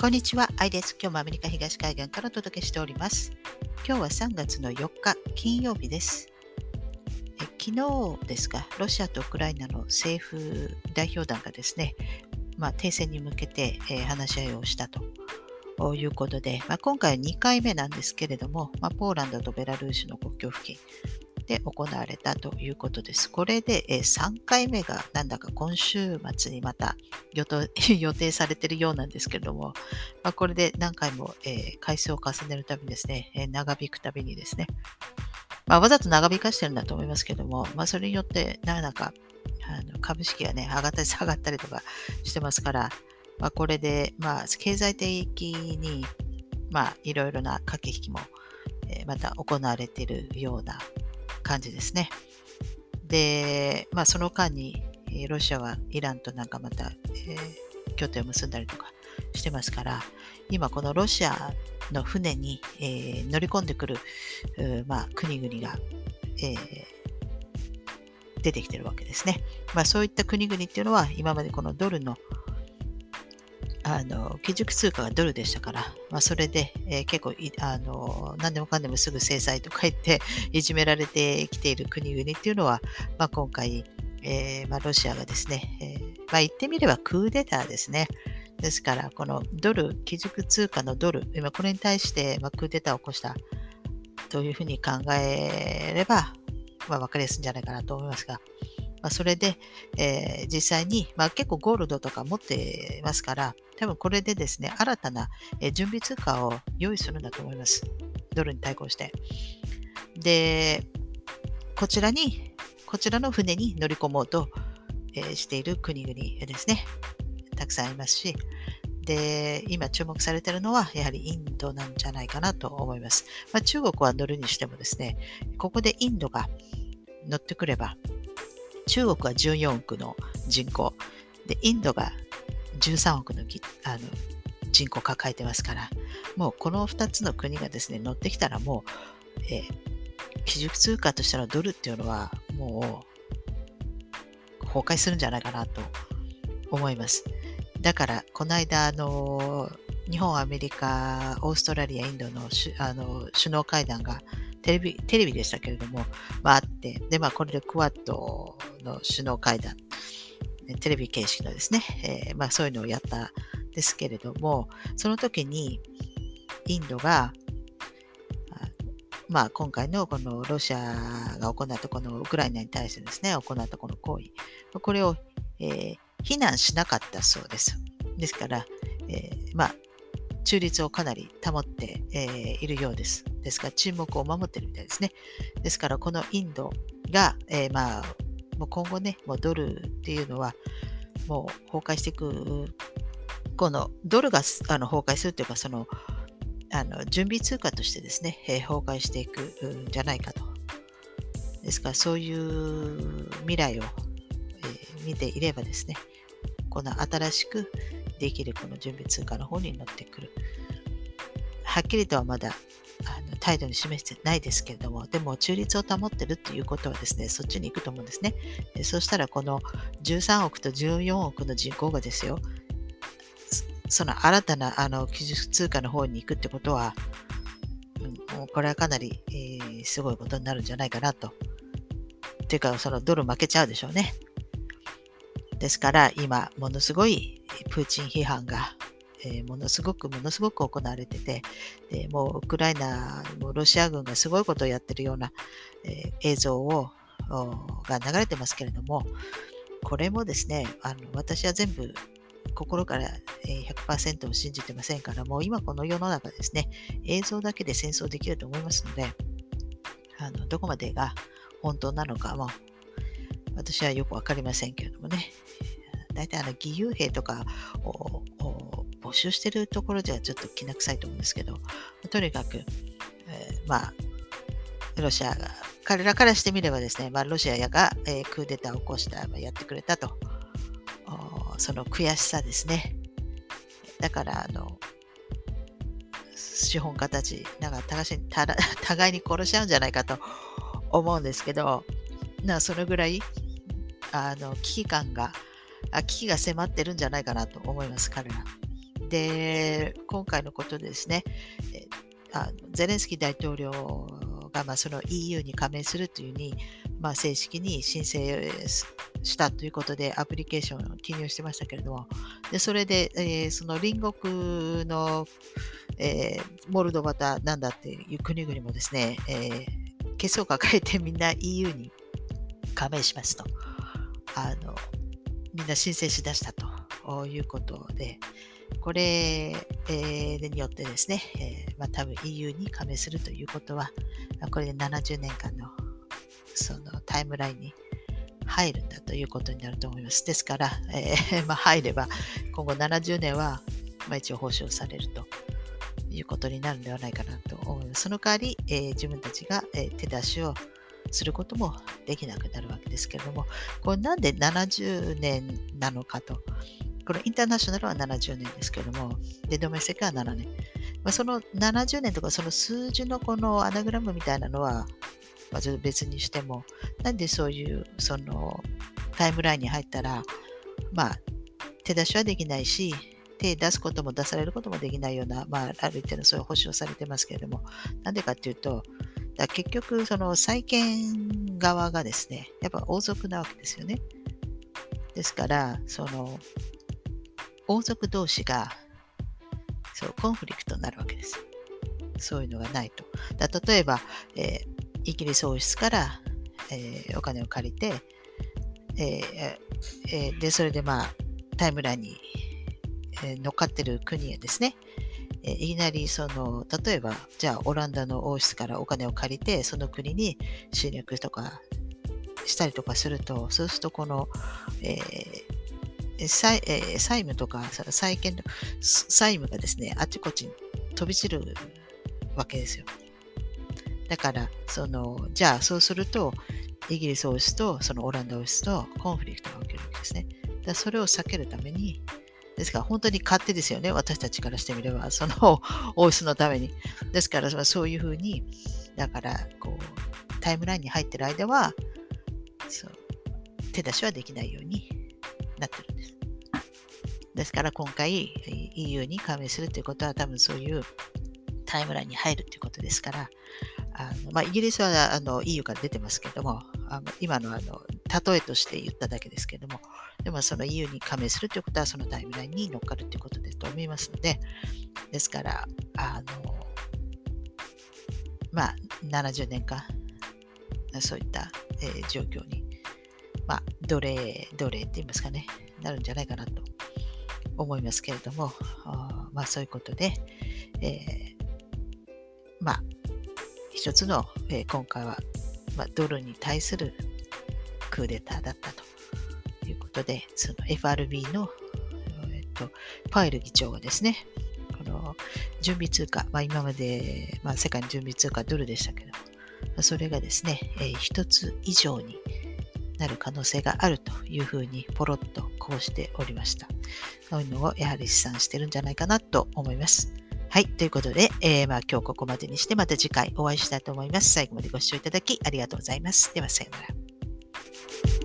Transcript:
こんにちは、アイです。今日もアメリカ東海岸からお届けしております。今日は3月の4日、金曜日です。え昨日ですか、ロシアとウクライナの政府代表団がですね、まあ、停戦に向けて、えー、話し合いをしたということで、まあ、今回は2回目なんですけれども、まあ、ポーランドとベラルーシの国境付近、で行われたということです。これで3回目がなんだか今週末にまた予 定されているようなんですけれども、まあ、これで何回も回数を重ねるたびにですね、長引くたびにですね、まあ、わざと長引かしてるんだと思いますけども、まあ、それによって何だかあの株式がね、上がったり下がったりとかしてますから、まあ、これで、まあ、経済的に、まあ、いろいろな駆け引きも、え、また行われているような感じですね。で、まあ、その間に、ロシアはイランとなんかまた、えー、協定を結んだりとかしてますから、今このロシアの船に、えー、乗り込んでくる、まあ、国々が、えー、出てきてるわけですね。まあ、そういった国々っていうのは今までこのドルのあの基軸通貨がドルでしたから、まあ、それで、えー、結構あの何でもかんでもすぐ制裁とか言って いじめられてきている国々っていうのは、まあ、今回、えー、まあ、ロシアがですね、えー、まあ、言ってみればクーデターですね。ですから、このドル、基軸通貨のドル、今これに対して、まクーデターを起こしたというふうに考えれば、まあ、分かりやすいんじゃないかなと思いますが、まあ、それで、えー、実際に、まあ、結構ゴールドとか持ってますから、多分これでですね、新たな、え、準備通貨を用意するんだと思います。ドルに対抗して。で、こちらに、こちらの船に乗り込もうと、え、している国々ですね。たくさんありますし、で、今注目されているのは、やはりインドなんじゃないかなと思います。まあ、中国は乗るにしてもですね、ここでインドが乗ってくれば、中国は14億の人口、で、インドが13億のあの人口を抱えてますから、もうこの2つの国がですね、乗ってきたらもう、えー、基軸通貨としてのドルっていうのはもう崩壊するんじゃないかなと思います。だから、この間、あの、日本、アメリカ、オーストラリア、インドのあの首脳会談がテレビ、テレビでしたけれども、まあ、あって、で、まあ、これでクワッドの首脳会談、テレビ形式のですね、えー、まあ、そういうのをやったんですけれども、その時にインドが、まあ、今回のこのロシアが行ったこのウクライナに対してですね、行ったこの行為、これを、えー、非難しなかったそうです。ですから、えー、まあ、中立をかなり保って、えー、いるようです。ですから、沈黙を守ってるみたいですね。ですから、このインドが、えー、まあ、もう今後ね、もうドルっていうのは、もう崩壊していく、このドルがあの崩壊するというか、その、あの準備通貨としてですね、えー、崩壊していくんじゃないかと。ですから、そういう未来を、えー、見ていればですね、この新しくできるこの準備通貨の方に乗ってくる。はっきりとはまだあの態度に示してないですけれども、でも中立を保ってるっていうことはですね、そっちに行くと思うんですね。そしたらこの13億と14億の人口がですよ、その新たなあの基準通貨の方に行くってことは、うん、これはかなり、えー、すごいことになるんじゃないかなと。っていうか、そのドル負けちゃうでしょうね。ですから、今、ものすごいプーチン批判がえー、ものすごくものすごく行われてて、でもうウクライナ、もロシア軍がすごいことをやってるような、えー、映像をが流れてますけれども、これもですね、あの私は全部心から100%を信じてませんから、もう今この世の中ですね、映像だけで戦争できると思いますので、あのどこまでが本当なのかも私はよくわかりませんけれどもね、大体あの義勇兵とかを募集してるところではちょっときな臭いと思うんですけど、とにかく、えー、まあ、ロシアが、彼らからしてみればですね、まあ、ロシアが、えー、クーデターを起こした、まあ、やってくれたと、その悔しさですね。だから、あの、資本家たち、なんか 互いに殺し合うんじゃないかと思うんですけど、なそのぐらいあの危機感があ、危機が迫ってるんじゃないかなと思います、彼ら。で、今回のことですね、あゼレンスキー大統領がまあその EU に加盟するというふうに、まあ、正式に申請したということでアプリケーションを記入してましたけれども、でそれで、えー、その隣国の、えー、モルドバだなんだっていう国々もですね、えー、ケツを抱えてみんな EU に加盟しますと。あのみんな申請しだしたということで、これ、えー、によってですね、えーまあ、多分 EU に加盟するということは、これで70年間のそのタイムラインに入るんだということになると思います。ですから、えー、まあ、入れば今後70年は、まあ、一応報酬されるということになるんではないかなと思います。その代わり、えー、自分たちが、え、手出しをすることもできなくなるわけですけれども、これなんで70年なのかと。これインターナショナルは70年ですけども、で、ドメスティックは7年。まあ、その70年とかその数字のこのアナグラムみたいなのは、まあ、ちょっと別にしても、なんでそういうそのタイムラインに入ったら、まあ、手出しはできないし、手出すことも出されることもできないような、まあ、ある程度そういう保証されてますけれども、なんでかっていうと、だ結局、その債権側がですね、やっぱ王族なわけですよね。ですから、その、王族同士が、そう、コンフリクトになるわけです。そういうのがないと。だ例えば、えー、イギリス王室から、えー、お金を借りて、えー、で、それでまあ、タイムラインに、え乗っかってる国はですね、えいきなりその、例えば、じゃあオランダの王室からお金を借りて、その国に侵略とかしたりとかすると、そうするとこの、えー、債えー、債務とか債権の債務がですね、あちこちに飛び散るわけですよ。だから、その、じゃあそうすると、イギリス王室とそのオランダ王室とコンフリクトが起きるわけですね。だそれを避けるために、ですから本当に勝手ですよね、私たちからしてみれば、その王室のために。ですからそういうふうに、だからこうタイムラインに入ってる間はそう手出しはできないようになってるんです。ですから今回 EU に加盟するということは多分そういうタイムラインに入るということですから、あのまあ、イギリスはあの EU から出てますけども、あの今のあの例えとして言っただけですけども、でもその EU に加盟するということはそのタイムラインに乗っかるということですと思いますので、ですから、あの、まあ、70年間、そういった、えー、状況に、まあ、奴隷、奴隷って言いますかね、なるんじゃないかなと思いますけれども、あまあ、そういうことで、えー、まあ、一つの、えー、今回は、まあ、ドルに対するクーデターだったということで、その FRB の、えっと、パウエル議長がですね、この準備通貨、まあ、今まで、まあ、世界の準備通貨ドルでしたけど、それがですね、えー、一つ以上になる可能性があるというふうにポロッとこうしておりました。そういうのをやはり試算してるんじゃないかなと思います。はい。ということで、えー、まあ今日ここまでにしてまた次回お会いしたいと思います。最後までご視聴いただきありがとうございます。ではさようなら。